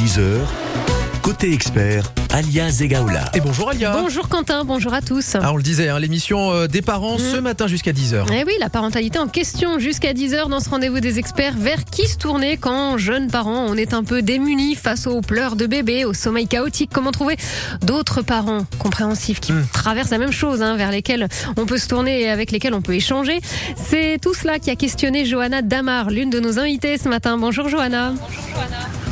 10h. Côté expert, Alia Zegaoula. Et bonjour Alia. Bonjour Quentin, bonjour à tous. Ah, on le disait, hein, l'émission euh, des parents ce matin jusqu'à 10h. Eh oui, la parentalité en question jusqu'à 10h dans ce rendez-vous des experts. Vers qui se tourner quand, jeunes parents, on est un peu démunis face aux pleurs de bébé, au sommeil chaotique? Comment trouver d'autres parents compréhensifs qui traversent la même chose, hein, vers lesquels on peut se tourner et avec lesquels on peut échanger? C'est tout cela qui a questionné Johanna Damar, l'une de nos invitées ce matin. Bonjour Johanna.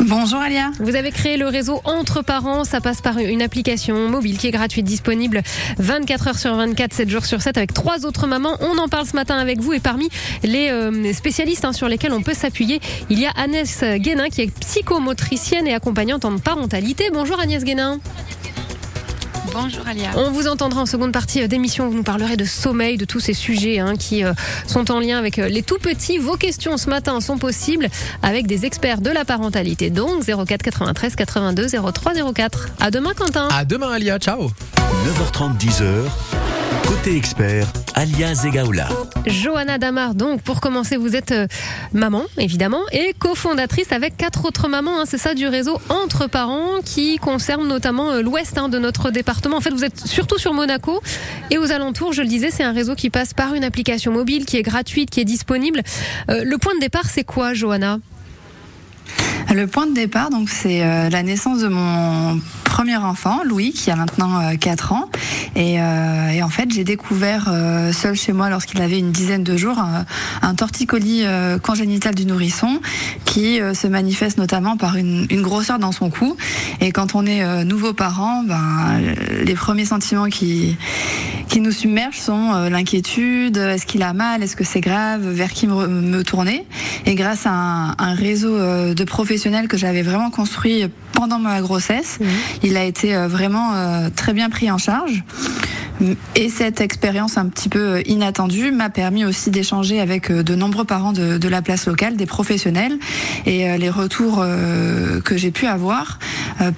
Bonjour Alia. Vous avez créé le réseau Entre Parents. Ça passe par une application mobile qui est gratuite, disponible 24 heures sur 24, 7 jours sur 7 avec trois autres mamans. On en parle ce matin avec vous et parmi les euh, spécialistes hein, sur lesquels on peut s'appuyer, il y a Agnès Guénin qui est psychomotricienne et accompagnante en parentalité. Bonjour Agnès Guénin. Bonjour Alia. On vous entendra en seconde partie euh, d'émission. Vous nous parlerez de sommeil, de tous ces sujets hein, qui euh, sont en lien avec euh, les tout petits. Vos questions ce matin sont possibles avec des experts de la parentalité. Donc 04 93 82 03 04. À demain Quentin. À demain Alia, ciao. 9h30, 10h. Côté expert, Alia Zegaoula. Johanna Damar, donc pour commencer, vous êtes euh, maman évidemment et cofondatrice avec quatre autres mamans. hein, c'est ça du réseau Entre Parents qui concerne notamment euh, l'ouest hein, de notre département. En fait, vous êtes surtout sur Monaco et aux alentours. Je le disais, c'est un réseau qui passe par une application mobile qui est gratuite, qui est disponible. Euh, le point de départ, c'est quoi, Johanna? Le point de départ, donc, c'est euh, la naissance de mon premier enfant, Louis, qui a maintenant euh, 4 ans. Et, euh, et en fait, j'ai découvert euh, seul chez moi, lorsqu'il avait une dizaine de jours, un, un torticolis euh, congénital du nourrisson qui euh, se manifeste notamment par une, une grosseur dans son cou. Et quand on est euh, nouveau parent, ben, les premiers sentiments qui, qui nous submergent sont euh, l'inquiétude, est-ce qu'il a mal, est-ce que c'est grave, vers qui me, me tourner. Et grâce à un, un réseau euh, de professionnels que j'avais vraiment construit pendant ma grossesse, il a été euh, vraiment euh, très bien pris en charge. Et cette expérience un petit peu euh, inattendue m'a permis aussi d'échanger avec euh, de nombreux parents de, de la place locale, des professionnels, et euh, les retours que j'ai pu avoir,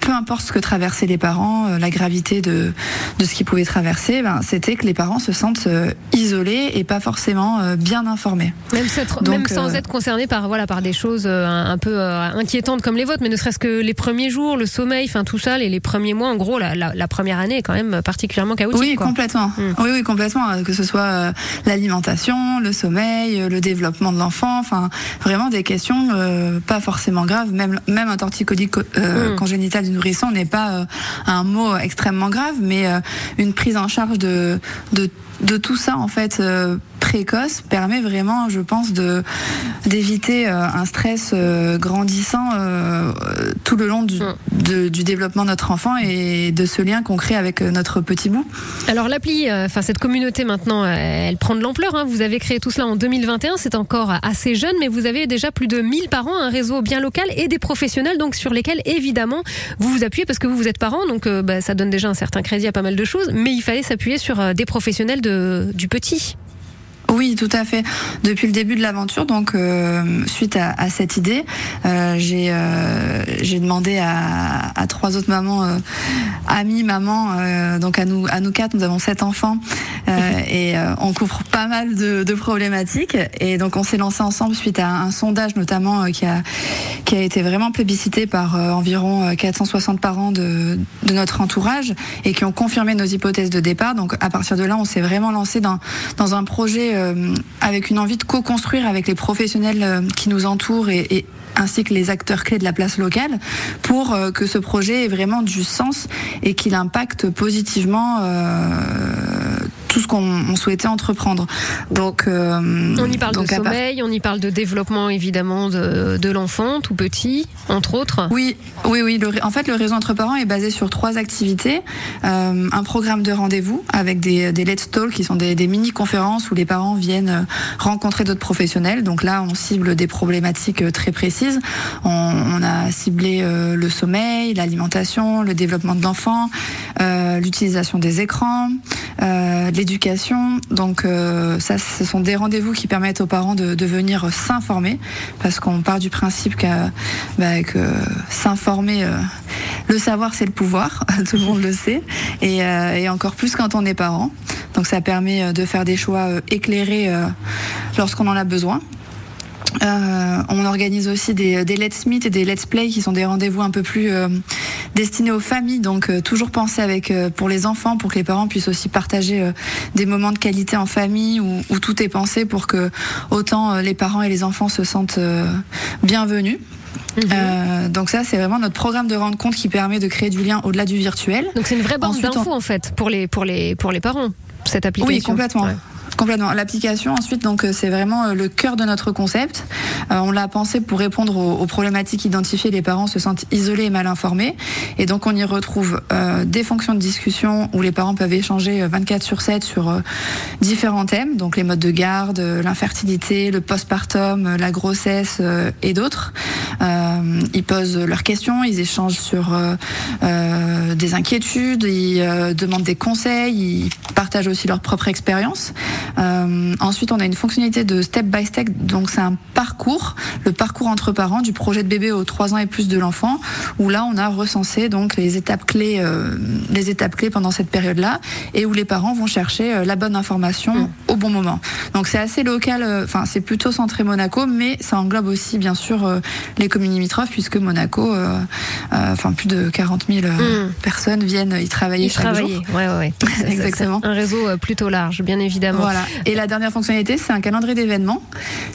peu importe ce que traversaient les parents, la gravité de, de ce qu'ils pouvaient traverser, ben, c'était que les parents se sentent isolés et pas forcément bien informés. Même, Donc, même sans euh, être concerné par voilà par des choses un, un peu euh, inquiétantes comme les vôtres, mais ne serait-ce que les premiers jours, le sommeil, enfin tout ça, les, les premiers mois, en gros, la, la- la première année est quand même particulièrement chaotique. Oui, quoi. Complètement. Mm. Oui, oui, complètement. euh, Que ce soit euh, l'alimentation, le sommeil, euh, le développement de l'enfant, enfin, vraiment des questions euh, pas forcément graves. Même, même un torticolis co- euh, Mm. congénital du nourrisson n'est pas euh, un mot extrêmement grave, mais une prise en charge de, de, de tout ça, en fait, euh, précoce, permet vraiment, je pense, de d'éviter euh, un stress euh, grandissant tout le long du, Mm. de- du développement de notre enfant et de ce lien qu'on crée avec notre petit bout. Alors l'appli, enfin cette communauté maintenant, elle prend de l'ampleur. hein. Vous avez créé tout cela en 2021, c'est encore assez jeune, mais vous avez déjà plus de 1000 parents, un réseau bien local et des professionnels, donc sur lesquels évidemment vous vous appuyez parce que vous vous êtes parents, donc bah, ça donne déjà un certain crédit à pas mal de choses. Mais il fallait s'appuyer sur des professionnels de, du petit. Oui, tout à fait. Depuis le début de l'aventure, donc euh, suite à, à cette idée, euh, j'ai euh, j'ai demandé à, à trois autres mamans, amies, mamans, donc à nous à nous quatre, nous avons sept enfants euh, et on couvre pas mal de, de problématiques et donc on s'est lancé ensemble suite à un sondage notamment qui a qui a été vraiment plébiscité par environ euh, 460 parents de, de notre entourage et qui ont confirmé nos hypothèses de départ. Donc à partir de là, on s'est vraiment lancé dans, dans un projet avec une envie de co-construire avec les professionnels euh, qui nous entourent et, ainsi que les acteurs clés de la place locale pour euh, que ce projet ait vraiment du sens et qu'il impacte positivement euh, tout ce qu'on on souhaitait entreprendre. Donc, euh, On y parle donc de part- sommeil, on y parle de développement évidemment de, de l'enfant, tout petit, entre autres. Oui, oui, oui. Le en fait, le réseau entre parents est basé sur trois activités. Euh, un programme de rendez-vous avec des, des let's talk qui sont des, des mini-conférences où les parents viennent euh, rencontrer d'autres professionnels. Donc là, on cible des problématiques euh, très précises. On, on a ciblé euh, le sommeil, l'alimentation, le développement de l'enfant, euh, l'utilisation des écrans, euh, l'éducation. Donc euh, ça, ce sont des rendez-vous qui permettent aux parents de, venir s'informer parce qu'on part du principe que, bah, que s'informer, euh, le savoir c'est le pouvoir, tout le monde le sait, et, euh, et encore plus quand on est parent. Donc ça permet de faire des choix éclairés lorsqu'on en a besoin. Euh, on organise aussi des, des, Let's Meet et des Let's Play qui sont des rendez-vous un peu plus euh, destinés aux familles. Donc euh, toujours penser avec euh, pour les enfants, pour que les parents puissent aussi partager euh, des moments de qualité en famille où, où, tout est pensé pour que autant les parents et les enfants se sentent bienvenus. Mmh. donc ça, c'est vraiment notre programme de rendre compte qui permet de créer du lien au-delà du virtuel. Donc c'est une vraie bande d'infos en fait pour les pour les pour les parents cette application. Oui, complètement. Ouais. Complètement. L'application, ensuite, donc c'est vraiment le cœur de notre concept. Euh, on l'a pensé pour répondre aux, problématiques identifiées. Les parents se sentent isolés et mal informés, et donc on y retrouve euh, des fonctions de discussion où les parents peuvent échanger 24 sur 7 sur euh, différents thèmes, donc les modes de garde, l'infertilité, le postpartum, la grossesse et d'autres. ils posent leurs questions, ils échangent sur des inquiétudes, ils demandent des conseils, ils partagent aussi leur propre expérience. Euh, ensuite, on a une fonctionnalité de step by step, donc c'est un parcours, le parcours entre parents du projet de bébé aux 3 ans et plus de l'enfant, où là on a recensé donc les étapes clés, euh, les étapes clés pendant cette période-là, et où les parents vont chercher euh, la bonne information mmh. au bon moment. Donc c'est assez local, euh, enfin c'est plutôt centré Monaco, mais ça englobe aussi bien sûr euh, les communes limitrophes, puisque Monaco, euh, enfin plus de 40 000 mmh. personnes viennent y travailler y chaque travailler. jour. Ouais, ouais, ouais. Exactement. Un réseau plutôt large, bien évidemment. Voilà. Et la dernière fonctionnalité, c'est un calendrier d'événements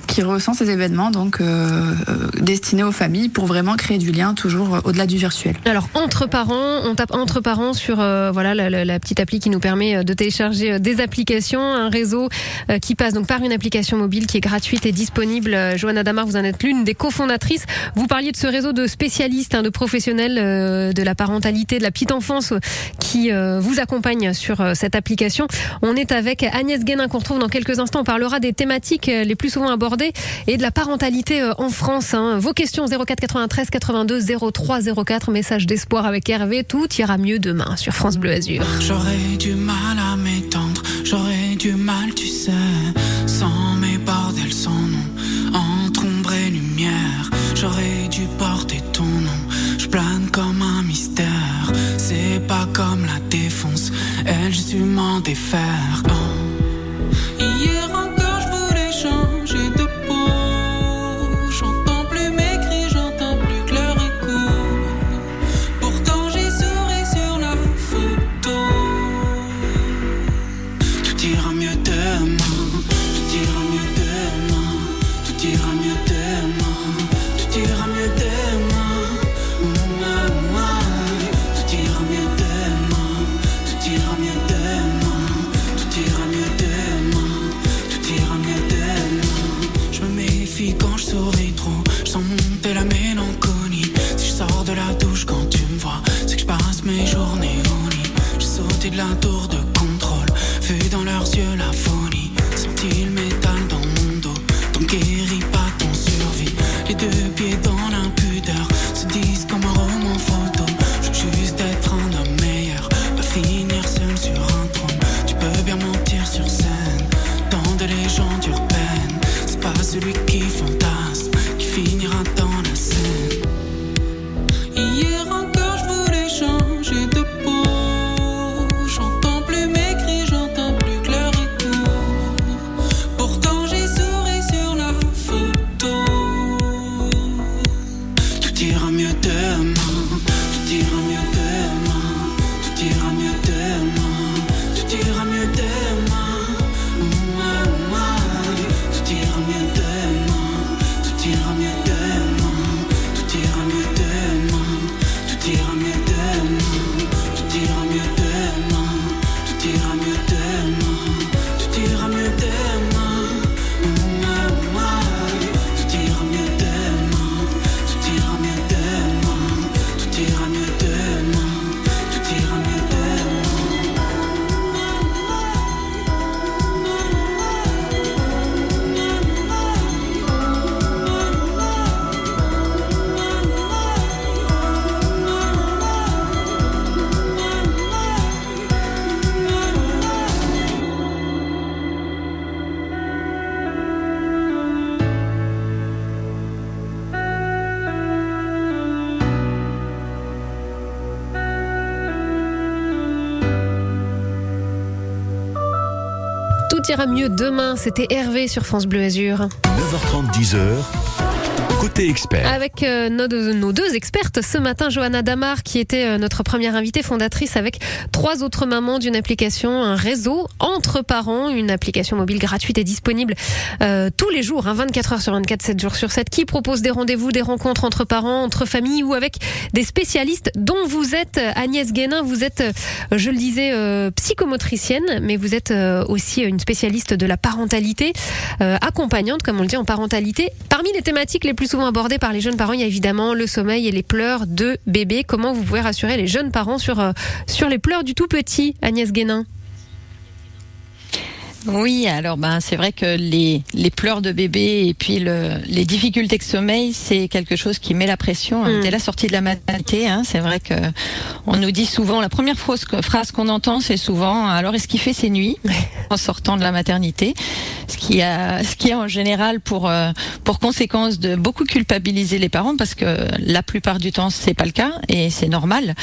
qui recense ces événements donc euh, destinés aux familles pour vraiment créer du lien toujours au-delà du virtuel. Alors entre parents, on tape entre parents sur euh, voilà la, petite appli qui nous permet de télécharger des applications, un réseau euh, qui passe donc par une application mobile qui est gratuite et disponible. Johanna Damar, vous en êtes l'une des cofondatrices. Vous parliez de ce réseau de spécialistes, hein, de professionnels euh, de la parentalité, de la petite enfance qui euh, vous accompagnent sur cette application. On est avec Agnès Guénin qu'on retrouve dans quelques instants. On parlera des thématiques les plus souvent abordées et de la parentalité en France. Hein. Vos questions 04 93 82 03 04. Message d'espoir avec Hervé. Tout ira mieux demain sur France Bleu Azur. J'aurais du mal à m'étendre. J'aurais du mal, tu sais, sans mes bordels, sans nom. Entre ombre et lumière, j'aurais dû porter ton nom. Je plane comme un mystère. C'est pas comme la défonce. Elle, su m'en défaire. Changer de mieux demain. C'était Hervé sur France Bleu Azur. 9h30, 10h. Avec euh, nos, deux, expertes ce matin, Johanna Damar, qui était euh, notre première invitée fondatrice avec trois autres mamans d'une application, un réseau entre parents, une application mobile gratuite et disponible euh, tous les jours, hein, 24 heures sur 24, 7 jours sur 7, qui propose des rendez-vous, des rencontres entre parents, entre familles ou avec des spécialistes dont vous êtes Agnès Guénin. Vous êtes, je le disais, psychomotricienne, mais vous êtes aussi une spécialiste de la parentalité, accompagnante, comme on le dit, en parentalité. Parmi les thématiques les plus souvent abordées par les jeunes parents, il y a évidemment le sommeil et les pleurs de bébé. Comment vous pouvez rassurer les jeunes parents sur, euh, sur les pleurs du tout petit, Agnès Guénin? Oui, alors ben c'est vrai que les, les pleurs de bébé et puis le, les difficultés de sommeil, c'est quelque chose qui met la pression. Hein, dès la sortie de la maternité. Hein, c'est vrai que on nous dit souvent la première phrase qu'on entend, c'est souvent alors est-ce qu'il fait ses nuits en sortant de la maternité, ce qui a ce qui a en général pour euh, pour conséquence de beaucoup culpabiliser les parents parce que la plupart du temps c'est pas le cas et c'est normal.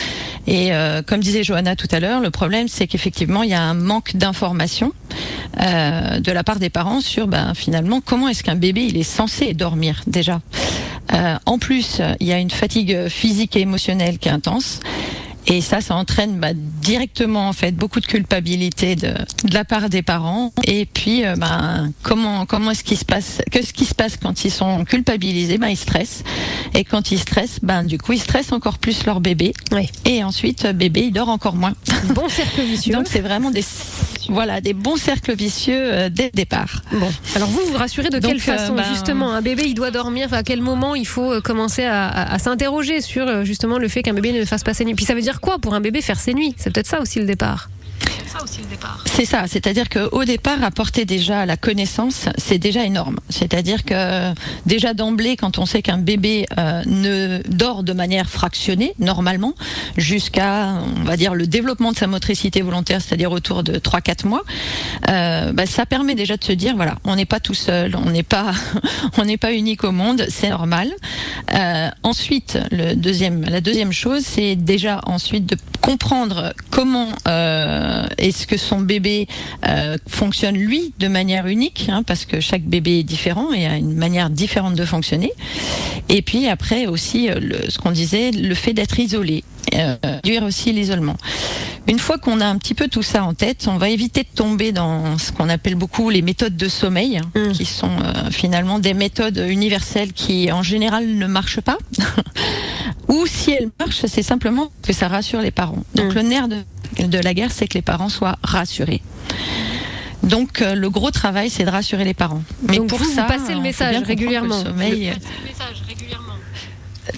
Et euh, comme disait Johanna tout à l'heure, le problème c'est qu'effectivement il y a un manque d'information euh, de la part des parents sur ben, finalement comment est-ce qu'un bébé il est censé dormir déjà. En plus, il y a une fatigue physique et émotionnelle qui est intense. Et ça, ça entraîne bah, directement en fait beaucoup de culpabilité de, de la part des parents. Et puis, euh, ben, comment comment est-ce qu'il se passe Qu'est-ce qui se passe quand ils sont culpabilisés Ben ils stressent. Et quand ils stressent, ben du coup ils stressent encore plus leur bébé. Oui. Et ensuite, bébé il dort encore moins. Bon cercle vicieux. Donc c'est vraiment des voilà des bons cercles vicieux euh, dès le départ. Bon, alors vous vous rassurez de Donc, quelle façon euh, ben- justement un bébé il doit dormir À quel moment il faut euh, commencer à, à- à s'interroger sur justement le fait qu'un bébé ne fasse pas ses nuits? Puis ça veut dire quoi pour un bébé faire ses nuits? C'est peut-être ça aussi le départ. C'est ça, c'est-à-dire qu'au départ, apporter déjà la connaissance, c'est déjà énorme. C'est-à-dire que déjà d'emblée, quand on sait qu'un bébé euh, ne dort de manière fractionnée, normalement, jusqu'à, on va dire, le développement de sa motricité volontaire, c'est-à-dire autour de 3-4 mois, euh, bah, ça permet déjà de se dire, voilà, on n'est pas tout seul, on n'est pas, on n'est pas unique au monde, c'est normal. Euh, ensuite, le deuxième, la deuxième chose, c'est déjà ensuite de comprendre comment est-ce que son bébé euh, fonctionne lui de manière unique, hein, parce que chaque bébé est différent et a une manière différente de fonctionner. Et puis après aussi, euh, le, ce qu'on disait, le fait d'être isolé, euh, réduire aussi l'isolement. Une fois qu'on a un petit peu tout ça en tête, on va éviter de tomber dans ce qu'on appelle beaucoup les méthodes de sommeil, hein, Mm. qui sont euh, finalement des méthodes universelles qui en général ne marchent pas. Ou si elles marchent, c'est simplement que ça rassure les parents. Donc Mm. le nerf de, de la guerre, c'est que les parents soient rassurés. Donc euh, le gros travail, c'est de rassurer les parents. Mais Donc pour vous, vous ça, passez le message régulièrement. sommeil, euh,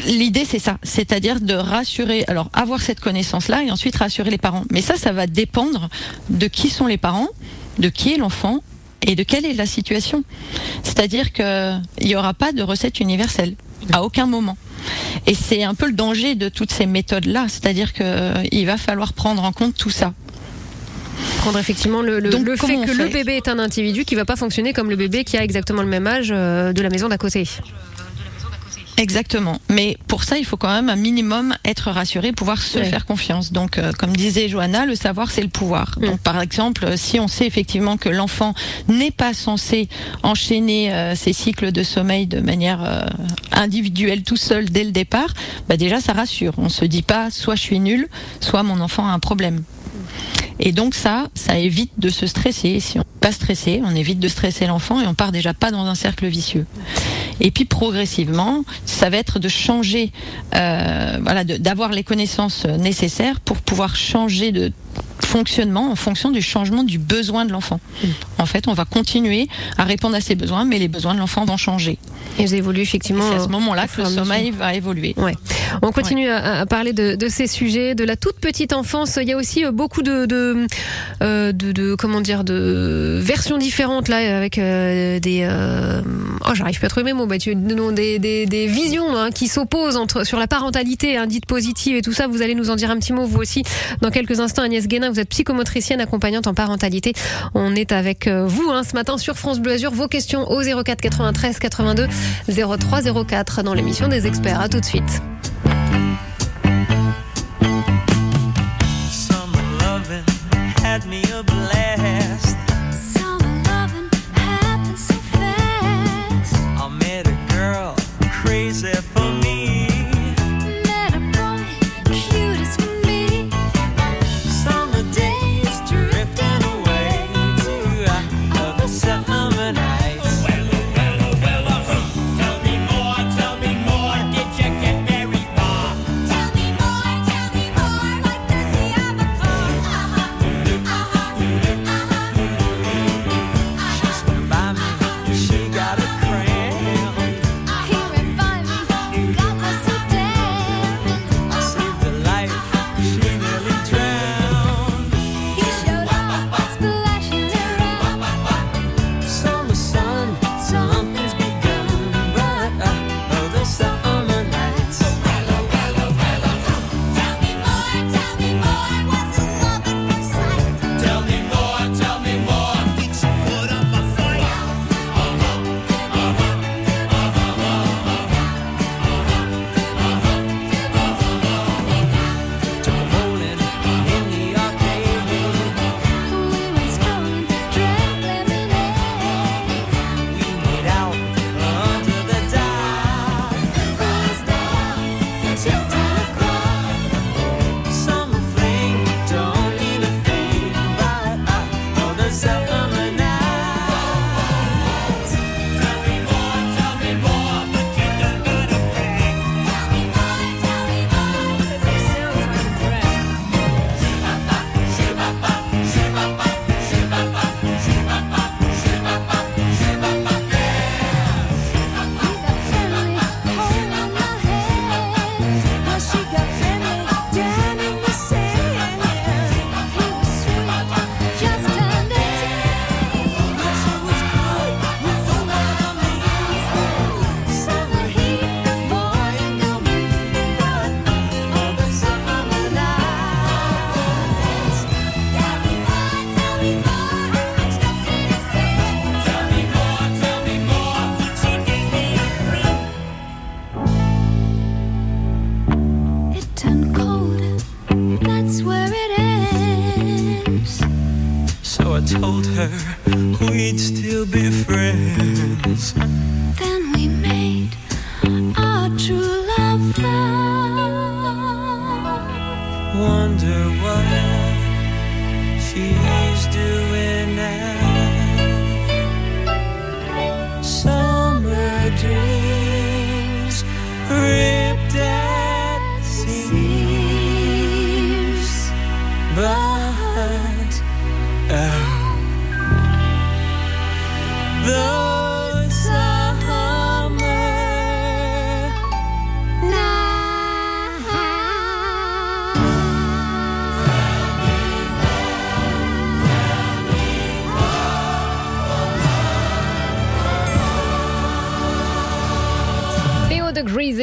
L'idée, c'est ça, c'est-à-dire de rassurer, alors avoir cette connaissance-là et ensuite rassurer les parents. Mais ça, ça va dépendre de qui sont les parents, de qui est l'enfant et de quelle est la situation. C'est-à-dire qu'il n'y aura pas de recette universelle à aucun moment. Et c'est un peu le danger de toutes ces méthodes-là, c'est-à-dire qu'il va falloir prendre en compte tout ça. Prendre effectivement le, le- Donc, le fait que le bébé est un individu qui va pas fonctionner comme le bébé qui a exactement le même âge euh, de la maison d'à côté. Exactement. Mais pour ça, il faut quand même un minimum être rassuré, pouvoir se Ouais. faire confiance. Donc, euh, comme disait Johanna, le savoir, c'est le pouvoir. Mm. Donc, par exemple, si on sait effectivement que l'enfant n'est pas censé enchaîner euh, ses cycles de sommeil de manière euh, individuelle tout seul dès le départ, bah déjà, ça rassure. On se dit pas, soit je suis nul, soit mon enfant a un problème. Et donc ça, ça évite de se stresser. Si on n'est pas stressé, on évite de stresser l'enfant et on part déjà pas dans un cercle vicieux. Et puis progressivement, ça va être de changer, euh, voilà, d'avoir les connaissances nécessaires pour pouvoir changer de fonctionnement en fonction du changement du besoin de l'enfant. En fait, on va continuer à répondre à ses besoins, mais les besoins de l'enfant vont changer. Et vous évoluez effectivement. C'est à ce moment-là que le sommeil va évoluer. Ouais. On continue à, à parler de, de ces sujets, de la toute petite enfance. Il y a aussi euh, beaucoup de, de, euh, de, de- comment dire, de versions différentes là, avec euh, des, euh, oh, j'arrive pas à trouver mes mots, Mathieu, non, des, des, des visions hein, qui s'opposent entre sur la parentalité hein, dite positive et tout ça. Vous allez nous en dire un petit mot vous aussi dans quelques instants. Agnès Guénin, vous êtes psychomotricienne accompagnante en parentalité. On est avec vous hein, ce matin sur France Bleu Azur. Vos questions au 04 93 82 03 04 dans l'émission des experts. À tout de suite.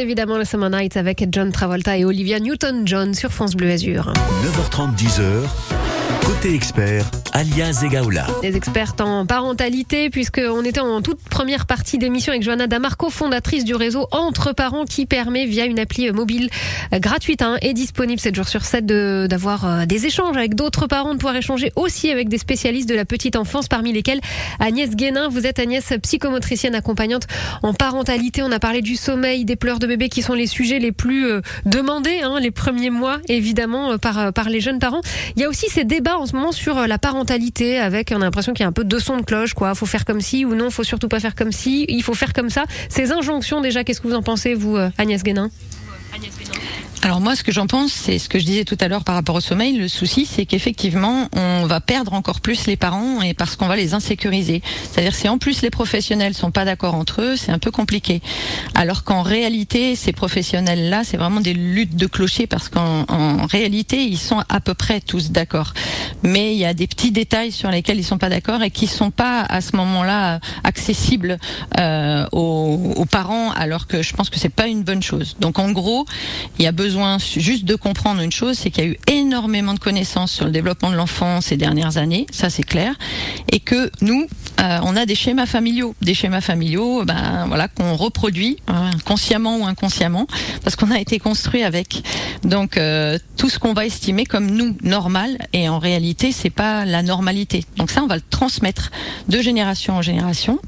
Évidemment, le Summer Night avec John Travolta et Olivia Newton-John sur France Bleu Azur. 9h30, 10h. Côté expert, alias Egaola. Des expertes en parentalité, puisqu'on était en toute première partie d'émission avec Johanna Damarco, fondatrice du réseau Entre Parents, qui permet via une appli mobile euh, gratuite hein, et disponible 7 jours sur 7 de- d'avoir euh, des échanges avec d'autres parents, de pouvoir échanger aussi avec des spécialistes de la petite enfance, parmi lesquels Agnès Guénin. Vous êtes Agnès, psychomotricienne accompagnante en parentalité. On a parlé du sommeil, des pleurs de bébé qui sont les sujets les plus euh, demandés, hein, les premiers mois, évidemment, par, par les jeunes parents. Il y a aussi ces débats en sur euh, la parentalité avec, on a l'impression qu'il y a un peu deux sons de cloche, quoi. Faut faire comme si ou non, faut surtout pas faire comme si, il faut faire comme ça. Ces injonctions, déjà, qu'est-ce que vous en pensez, vous, euh, Agnès Guénin Alors moi, ce que j'en pense, c'est ce que je disais tout à l'heure par rapport au sommeil. Le souci, c'est qu'effectivement, on va perdre encore plus les parents et parce qu'on va les insécuriser. C'est-à-dire si en plus les professionnels sont pas d'accord entre eux, c'est un peu compliqué. Alors qu'en réalité, ces professionnels-là, c'est vraiment des luttes de clocher parce qu'en en réalité, ils sont à peu près tous d'accord. Mais il y a des petits détails sur lesquels ils sont pas d'accord et qui sont pas à ce moment-là accessibles euh, aux, aux parents, alors que je pense que c'est pas une bonne chose. Donc en gros, il y a besoin juste de comprendre une chose, c'est qu'il y a eu énormément de connaissances sur le développement de l'enfant ces dernières années, ça c'est clair, et que nous, euh, on a des schémas familiaux, des schémas familiaux, ben voilà, qu'on reproduit hein, consciemment ou inconsciemment, parce qu'on a été construit avec. Donc euh, tout ce qu'on va estimer comme nous normal, et en réalité c'est pas la normalité. Donc ça, on va le transmettre de génération en génération.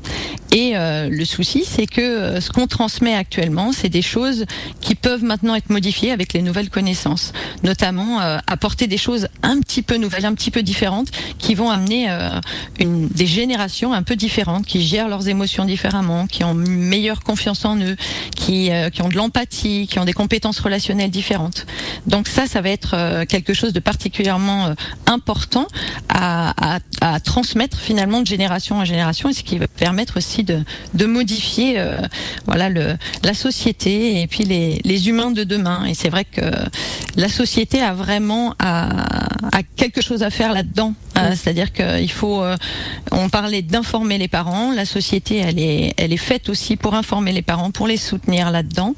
Et euh, le souci, c'est que ce qu'on transmet actuellement, c'est des choses qui peuvent maintenant être modifiées avec les nouvelles connaissances, notamment euh, apporter des choses un petit peu nouvelles, un petit peu différentes, qui vont amener euh, des générations un peu différentes, qui gèrent leurs émotions différemment, qui ont meilleure confiance en eux, qui, euh, qui ont de l'empathie, qui ont des compétences relationnelles différentes. Donc ça, ça va être quelque chose de particulièrement important à, transmettre finalement de génération en génération, et ce qui va permettre aussi de, modifier voilà la société et puis les, humains de demain. C'est vrai que la société a vraiment quelque chose à faire là-dedans. Euh, C'est-à-dire qu'il faut, euh, on parlait d'informer les parents. La société, elle est, elle est faite aussi pour informer les parents, pour les soutenir là-dedans.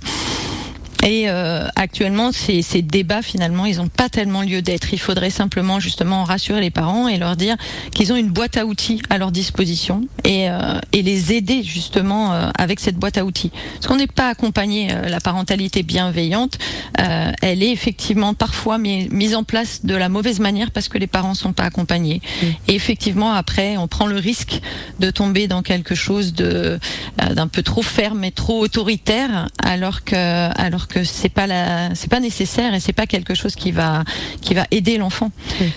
Et euh, actuellement, ces, ces débats, finalement, ils n'ont pas tellement lieu d'être. Il faudrait simplement, justement, rassurer les parents et leur dire qu'ils ont une boîte à outils à leur disposition et, euh, et les aider, justement, euh, avec cette boîte à outils. Parce qu'on n'est pas accompagné, euh, la parentalité bienveillante, euh, elle est effectivement parfois mis- mise en place de la mauvaise manière parce que les parents sont pas accompagnés. Et effectivement, après, on prend le risque de tomber dans quelque chose de euh, d'un peu trop ferme et trop autoritaire, alors que alors que c'est pas la c'est pas nécessaire et c'est pas quelque chose qui va qui va aider l'enfant.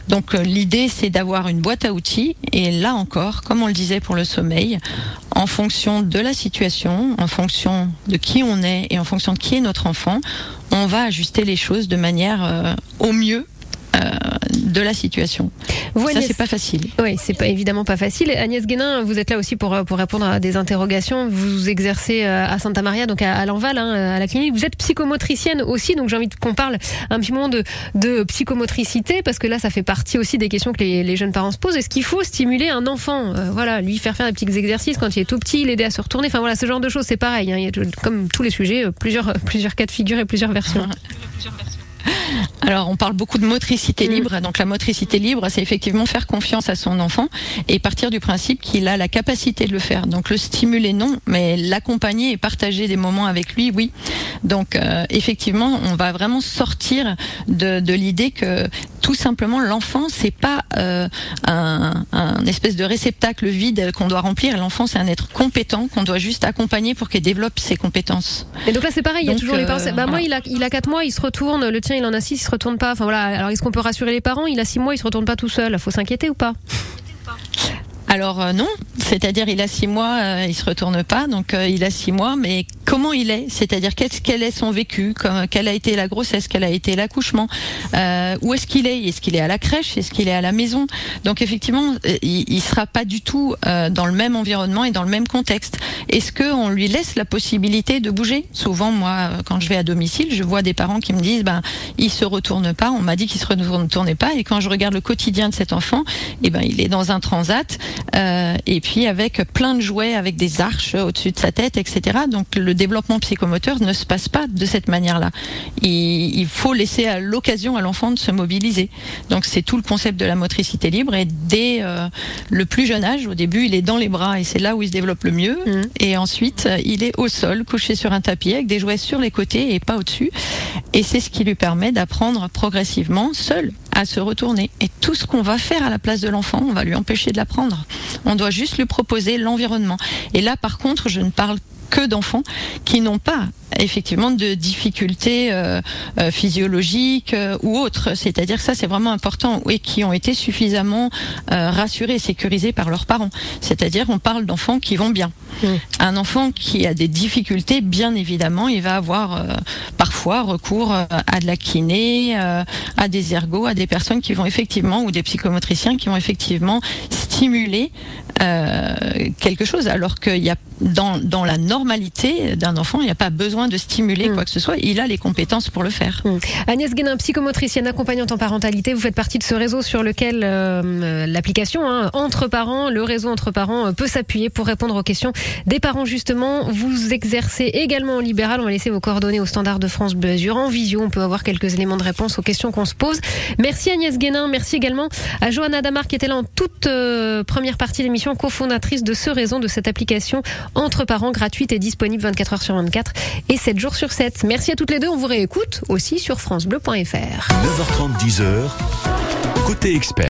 Donc euh, l'idée c'est d'avoir une boîte à outils et là encore, comme on le disait pour le sommeil, en fonction de la situation, en fonction de qui on est et en fonction de qui est notre enfant, on va ajuster les choses de manière euh, au mieux de la situation. Vous, Ça c'est pas facile. Oui, c'est pas évidemment pas facile. Agnès Guénin, vous êtes là aussi pour, euh, pour répondre à des interrogations. Vous exercez euh, à Santa Maria, donc à, à l'Enval, hein, à la clinique. Vous êtes psychomotricienne aussi, donc j'ai envie qu'on parle un petit moment de, de psychomotricité, parce que là, ça fait partie aussi des questions que les, les jeunes parents se posent. Est-ce qu'il faut stimuler un enfant Euh, Voilà, lui faire faire des petits exercices quand il est tout petit, l'aider à se retourner. Enfin voilà, ce genre de choses, c'est pareil. hein. Il y a, comme tous les sujets, euh, plusieurs, plusieurs cas de figure et plusieurs versions. Alors, on parle beaucoup de motricité Mm. libre. Donc, la motricité libre, c'est effectivement faire confiance à son enfant et partir du principe qu'il a la capacité de le faire. Donc, le stimuler, non, mais l'accompagner et partager des moments avec lui, oui. Donc, euh, effectivement, on va vraiment sortir de, de l'idée que tout simplement l'enfant c'est pas euh, un, un espèce de réceptacle vide qu'on doit remplir. L'enfant c'est un être compétent qu'on doit juste accompagner pour qu'il développe ses compétences. Et donc là, c'est pareil, il y a toujours les euh. Bah, moi, voilà. il a, il a 4 mois, il se retourne. Le tien, il en a 6, il se retourne pas. Voilà. Alors, est-ce qu'on peut rassurer les parents? Il a 6 mois, il se retourne pas tout seul. Faut s'inquiéter ou pas? Alors euh, non, c'est-à-dire il a six mois, euh, il se retourne pas, donc euh, il a six mois, mais comment il est? C'est-à-dire qu'est-ce quel est son vécu? Quelle a été la grossesse? Quel a été l'accouchement? Euh, Où est-ce qu'il est? Est-ce qu'il est à la crèche? Est-ce qu'il est à la maison? Donc effectivement, euh, il, sera pas du tout dans le même environnement et dans le même contexte. Est-ce que on lui laisse la possibilité de bouger? Souvent, moi, quand je vais à domicile, je vois des parents qui me disent, ben, il se retourne pas. On m'a dit qu'il se retournait pas, et quand je regarde le quotidien de cet enfant, eh ben, il est dans un transat euh, et puis avec plein de jouets, avec des arches au-dessus de sa tête, etc. Donc le développement psychomoteur ne se passe pas de cette manière-là. Il, il faut laisser à l'occasion à l'enfant de se mobiliser. Donc c'est tout le concept de la motricité libre et dès euh, le plus jeune âge, au début, il est dans les bras et c'est là où il se développe le mieux. Mhm. Et ensuite, euh, il est au sol, couché sur un tapis avec des jouets sur les côtés et pas au-dessus. Et c'est ce qui lui permet d'apprendre progressivement seul à se retourner. Et tout ce qu'on va faire à la place de l'enfant, on va lui empêcher de l'apprendre. On doit juste lui proposer l'environnement. Et là, par contre, je ne parle que d'enfants qui n'ont pas effectivement de difficultés euh, euh, physiologiques euh, ou autres. C'est-à-dire que ça, c'est vraiment important et qui ont été suffisamment rassurés et sécurisés par leurs parents. C'est-à-dire, on parle d'enfants qui vont bien. Mm. Un enfant qui a des difficultés, bien évidemment, il va avoir parfois recours à de la kiné, à des ergots, à des personnes qui vont effectivement, ou des psychomotriciens qui vont effectivement stimuler euh, quelque chose, alors qu'il y a dans, dans la normalité d'un enfant, il n'y a pas besoin de stimuler Mm. quoi que ce soit. Il a les compétences pour le faire. Agnès Guénin, psychomotricienne accompagnante en parentalité, vous faites partie de ce réseau sur lequel euh, l'application hein, Entre parents, le réseau Entre parents euh, peut s'appuyer pour répondre aux questions des parents justement. Vous exercez également en libéral, on va laisser vos coordonnées au standard de France Bleu Azur en visio, on peut avoir quelques éléments de réponse aux questions qu'on se pose. Merci Agnès Guénin, merci également à Johanna Damar qui était là en toute euh, première partie de l'émission, cofondatrice de ce réseau, de cette application Entre parents gratuite et disponible 24 heures sur 24 et 7 jours sur 7. Merci à toutes les deux, on vous réécoute aussi sur francebleu.fr. 9h30, 10h. Côté expert.